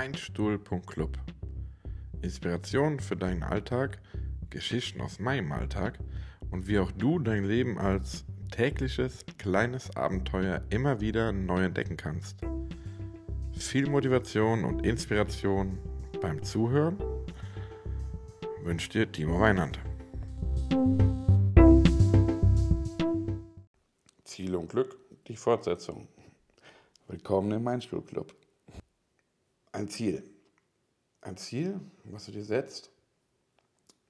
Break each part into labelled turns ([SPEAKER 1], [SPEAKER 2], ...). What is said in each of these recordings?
[SPEAKER 1] meinstuhl.club. Inspiration für deinen Alltag, Geschichten aus meinem Alltag und wie auch du dein Leben als tägliches kleines Abenteuer immer wieder neu entdecken kannst. Viel Motivation und Inspiration beim Zuhören wünscht dir Timo Weinand. Ziel und Glück, die Fortsetzung. Willkommen im Mindstuhl-Club. Ein Ziel. Ein Ziel, was du dir setzt,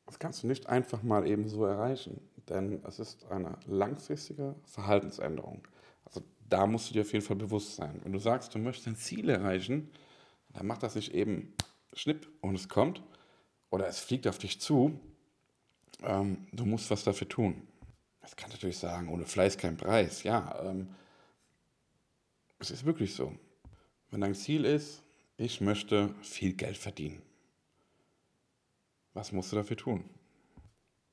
[SPEAKER 1] das kannst du nicht einfach mal eben so erreichen, denn es ist eine langfristige Verhaltensänderung. Also da musst du dir auf jeden Fall bewusst sein. Wenn du sagst, du möchtest ein Ziel erreichen, dann macht das nicht eben schnipp und es kommt oder es fliegt auf dich zu. Ähm, du musst was dafür tun. Das kann natürlich sagen, ohne Fleiß kein Preis. Ja, ähm, es ist wirklich so. Wenn dein Ziel ist, ich möchte viel Geld verdienen, was musst du dafür tun?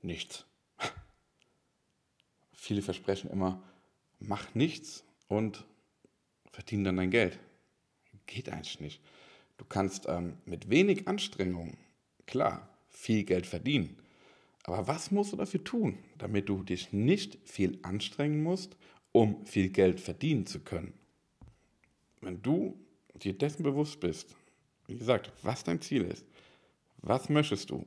[SPEAKER 1] Nichts. Viele versprechen immer, mach nichts und verdiene dann dein Geld. Geht eigentlich nicht. Du kannst ähm, mit wenig Anstrengung, klar, viel Geld verdienen. Aber was musst du dafür tun, damit du dich nicht viel anstrengen musst, um viel Geld verdienen zu können? wenn du dir dessen bewusst bist, wie gesagt, was dein Ziel ist, was möchtest du,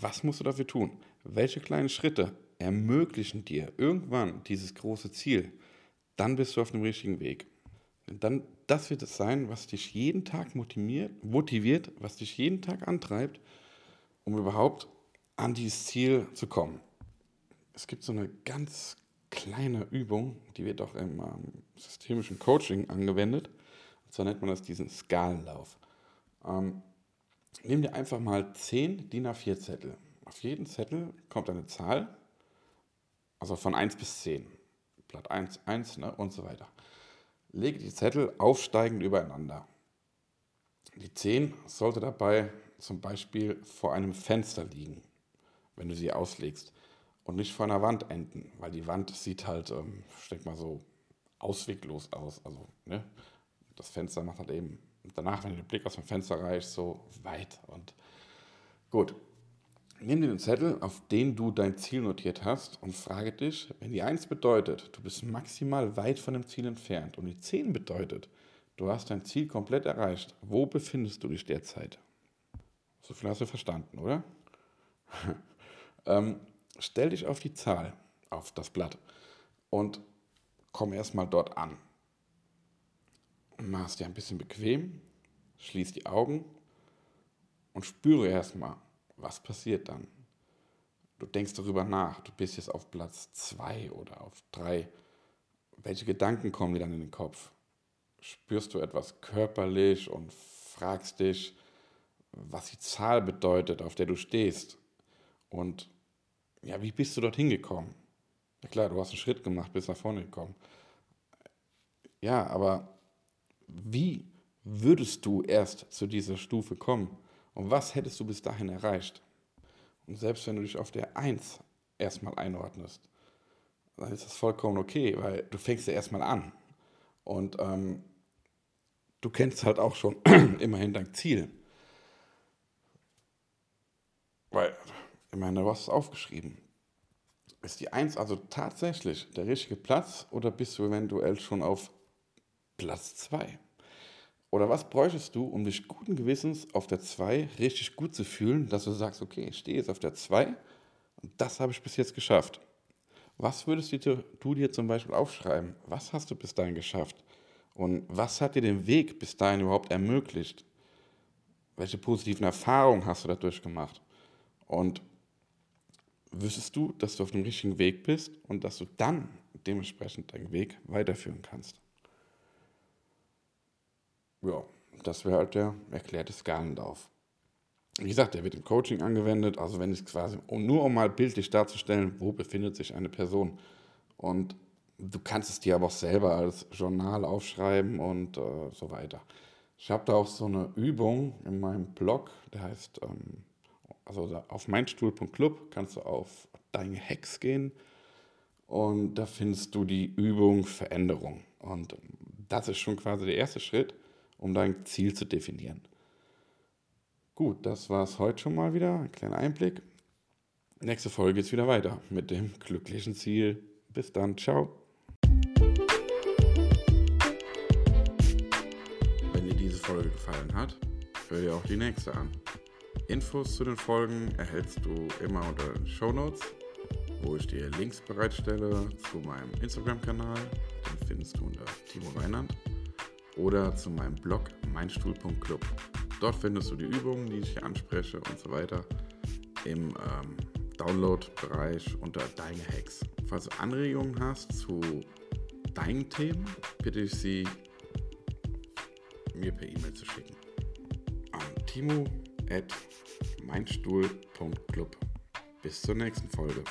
[SPEAKER 1] was musst du dafür tun, welche kleinen Schritte ermöglichen dir irgendwann dieses große Ziel, dann bist du auf dem richtigen Weg. Dann, das wird es sein, was dich jeden Tag motiviert, motiviert, was dich jeden Tag antreibt, um überhaupt an dieses Ziel zu kommen. Es gibt so eine ganz kleine Übung, die wird auch im ähm, systemischen Coaching angewendet. So nennt man das diesen Skalenlauf. Ähm, nimm dir einfach mal 10 DIN A4 Zettel. Auf jeden Zettel kommt eine Zahl, also von 1 bis 10. Blatt 1, 1 ne, und so weiter. Lege die Zettel aufsteigend übereinander. Die 10 sollte dabei zum Beispiel vor einem Fenster liegen, wenn du sie auslegst. Und nicht vor einer Wand enden, weil die Wand sieht halt, ähm, ich denke mal so, ausweglos aus. Also, ne? Das Fenster macht halt eben danach, wenn du den Blick aus dem Fenster reichst, so weit. Und gut, nimm dir den Zettel, auf den du dein Ziel notiert hast und frage dich, wenn die 1 bedeutet, du bist maximal weit von dem Ziel entfernt und die 10 bedeutet, du hast dein Ziel komplett erreicht, wo befindest du dich derzeit? So viel hast du verstanden, oder? ähm, stell dich auf die Zahl, auf das Blatt und komm erstmal dort an mach es dir ein bisschen bequem, schließ die Augen und spüre erstmal, was passiert dann. Du denkst darüber nach, du bist jetzt auf Platz 2 oder auf 3. Welche Gedanken kommen dir dann in den Kopf? Spürst du etwas körperlich und fragst dich, was die Zahl bedeutet, auf der du stehst? Und ja, wie bist du dorthin gekommen? Ja klar, du hast einen Schritt gemacht, bist nach vorne gekommen. Ja, aber wie würdest du erst zu dieser Stufe kommen? Und was hättest du bis dahin erreicht? Und selbst wenn du dich auf der 1 erstmal einordnest, dann ist das vollkommen okay, weil du fängst ja erstmal an. Und ähm, du kennst halt auch schon immerhin dein Ziel. Weil, immerhin, du hast es aufgeschrieben. Ist die 1 also tatsächlich der richtige Platz oder bist du eventuell schon auf Platz 2? Oder was bräuchtest du, um dich guten Gewissens auf der 2 richtig gut zu fühlen, dass du sagst, okay, ich stehe jetzt auf der 2 und das habe ich bis jetzt geschafft. Was würdest du, dir zum Beispiel aufschreiben? Was hast du bis dahin geschafft? Und was hat dir den Weg bis dahin überhaupt ermöglicht? Welche positiven Erfahrungen hast du dadurch gemacht? Und wüsstest du, dass du auf dem richtigen Weg bist und dass du dann dementsprechend deinen Weg weiterführen kannst? Ja, das wäre halt der erklärte Skalenlauf. Wie gesagt, der wird im Coaching angewendet, also wenn es quasi, nur um mal bildlich darzustellen, wo befindet sich eine Person. Und du kannst es dir aber auch selber als Journal aufschreiben und äh, so weiter. Ich habe da auch so eine Übung in meinem Blog, der heißt, ähm, also auf meinstuhl.club kannst du auf deine Hacks gehen und da findest du die Übung Veränderung. Und das ist schon quasi der erste Schritt um dein Ziel zu definieren. Gut, das war es heute schon mal wieder. Ein kleiner Einblick. Nächste Folge geht es wieder weiter mit dem glücklichen Ziel. Bis dann, ciao. Wenn dir diese Folge gefallen hat, hör dir auch die nächste an. Infos zu den Folgen erhältst du immer unter den Show Notes, wo ich dir Links bereitstelle zu meinem Instagram-Kanal, den findest du unter Timo Reinand, oder zu meinem Blog meinstuhl.club. Dort findest du die Übungen, die ich hier anspreche und so weiter im ähm, Download-Bereich unter Deine Hacks. Falls du Anregungen hast zu deinen Themen, bitte ich sie mir per E-Mail zu schicken. An timo at meinstuhl.club. Bis zur nächsten Folge.